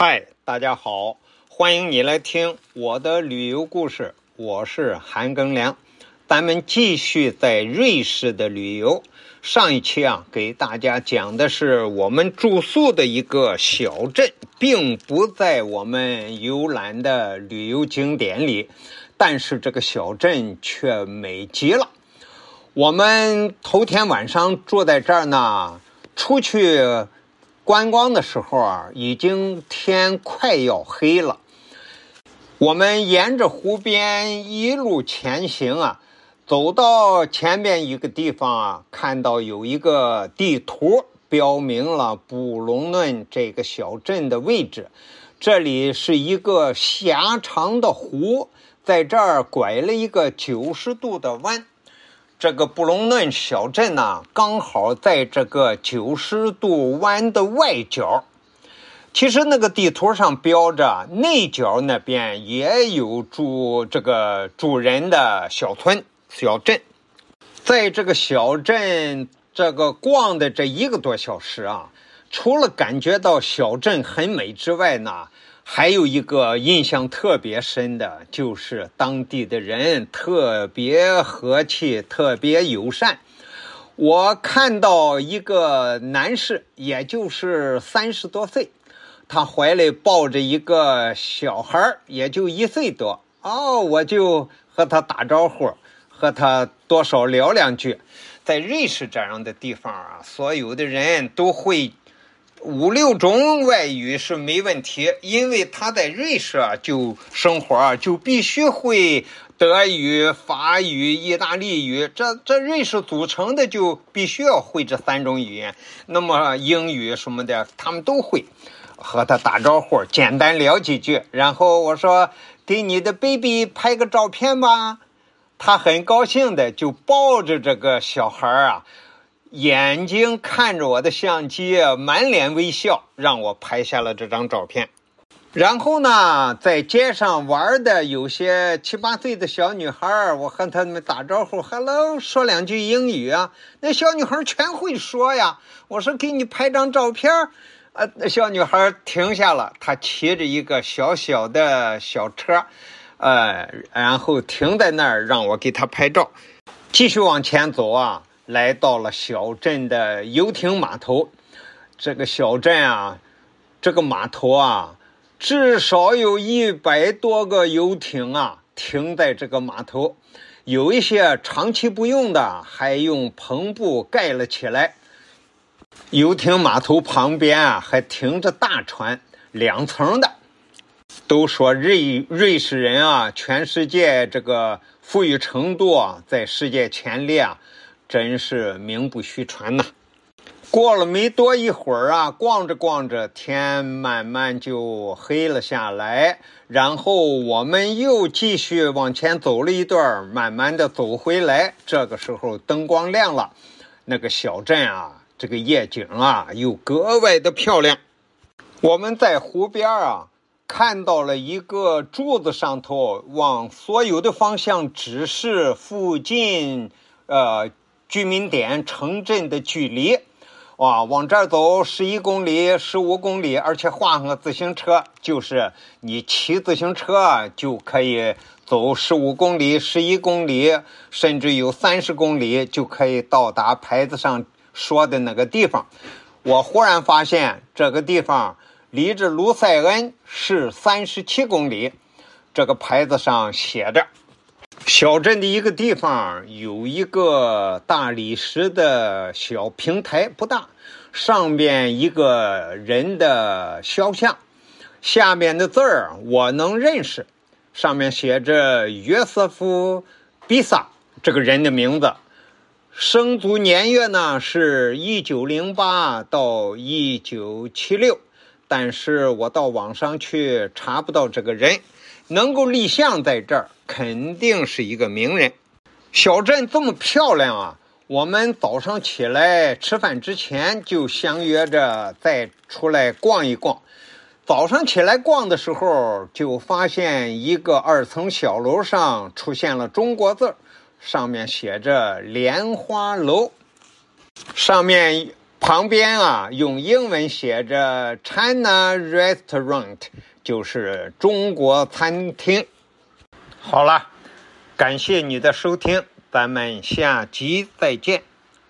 嗨，大家好，欢迎你来听我的旅游故事，我是韩庚良。咱们继续在瑞士的旅游。上一期啊，给大家讲的是我们住宿的一个小镇，并不在我们游览的旅游景点里，但是这个小镇却美极了。我们头天晚上住在这儿呢，出去观光的时候啊，已经天快要黑了。我们沿着湖边一路前行啊。走到前边一个地方啊，看到有一个地图，标明了布隆嫩这个小镇的位置。这里是一个狭长的湖，在这儿拐了一个九十度的弯。这个布隆嫩小镇呢，刚好在这个九十度弯的外角。其实那个地图上标着内角那边也有住这个住人的小村。小镇，在这个小镇这个逛的这一个多小时啊，除了感觉到小镇很美之外呢，还有一个印象特别深的，就是当地的人特别和气，特别友善。我看到一个男士，也就是三十多岁，他怀里抱着一个小孩儿也就一岁多。哦，我就和他打招呼。和他多少聊两句，在瑞士这样的地方啊，所有的人都会五六种外语是没问题，因为他在瑞士啊就生活啊就必须会德语、法语、意大利语，这这瑞士组成的就必须要会这三种语言。那么英语什么的他们都会，和他打招呼，简单聊几句，然后我说给你的 baby 拍个照片吧。他很高兴的就抱着这个小孩啊，眼睛看着我的相机，满脸微笑，让我拍下了这张照片。然后呢，在街上玩的有些七八岁的小女孩，我和他们打招呼，hello，说两句英语啊。那小女孩全会说呀。我说给你拍张照片，呃，那小女孩停下了，她骑着一个小小的小车。呃，然后停在那儿让我给她拍照，继续往前走啊，来到了小镇的游艇码头。这个小镇啊，这个码头啊，至少有一百多个游艇啊停在这个码头，有一些长期不用的，还用篷布盖了起来。游艇码头旁边啊，还停着大船，两层的。都说瑞瑞士人啊，全世界这个富裕程度啊，在世界前列啊，真是名不虚传呐。过了没多一会儿啊，逛着逛着，天慢慢就黑了下来。然后我们又继续往前走了一段，慢慢的走回来。这个时候灯光亮了，那个小镇啊，这个夜景啊，又格外的漂亮。我们在湖边啊。看到了一个柱子上头，往所有的方向指示附近，呃，居民点、城镇的距离。哇，往这儿走十一公里、十五公里，而且换个自行车，就是你骑自行车就可以走十五公里、十一公里，甚至有三十公里就可以到达牌子上说的那个地方。我忽然发现这个地方。离着卢塞恩是三十七公里，这个牌子上写着。小镇的一个地方有一个大理石的小平台，不大，上边一个人的肖像，下面的字儿我能认识，上面写着约瑟夫·比萨这个人的名字，生卒年月呢是一九零八到一九七六。但是我到网上去查不到这个人，能够立像在这儿，肯定是一个名人。小镇这么漂亮啊！我们早上起来吃饭之前就相约着再出来逛一逛。早上起来逛的时候，就发现一个二层小楼上出现了中国字上面写着“莲花楼”，上面。旁边啊用英文写着 China Restaurant，就是中国餐厅。好了，感谢你的收听，咱们下集再见。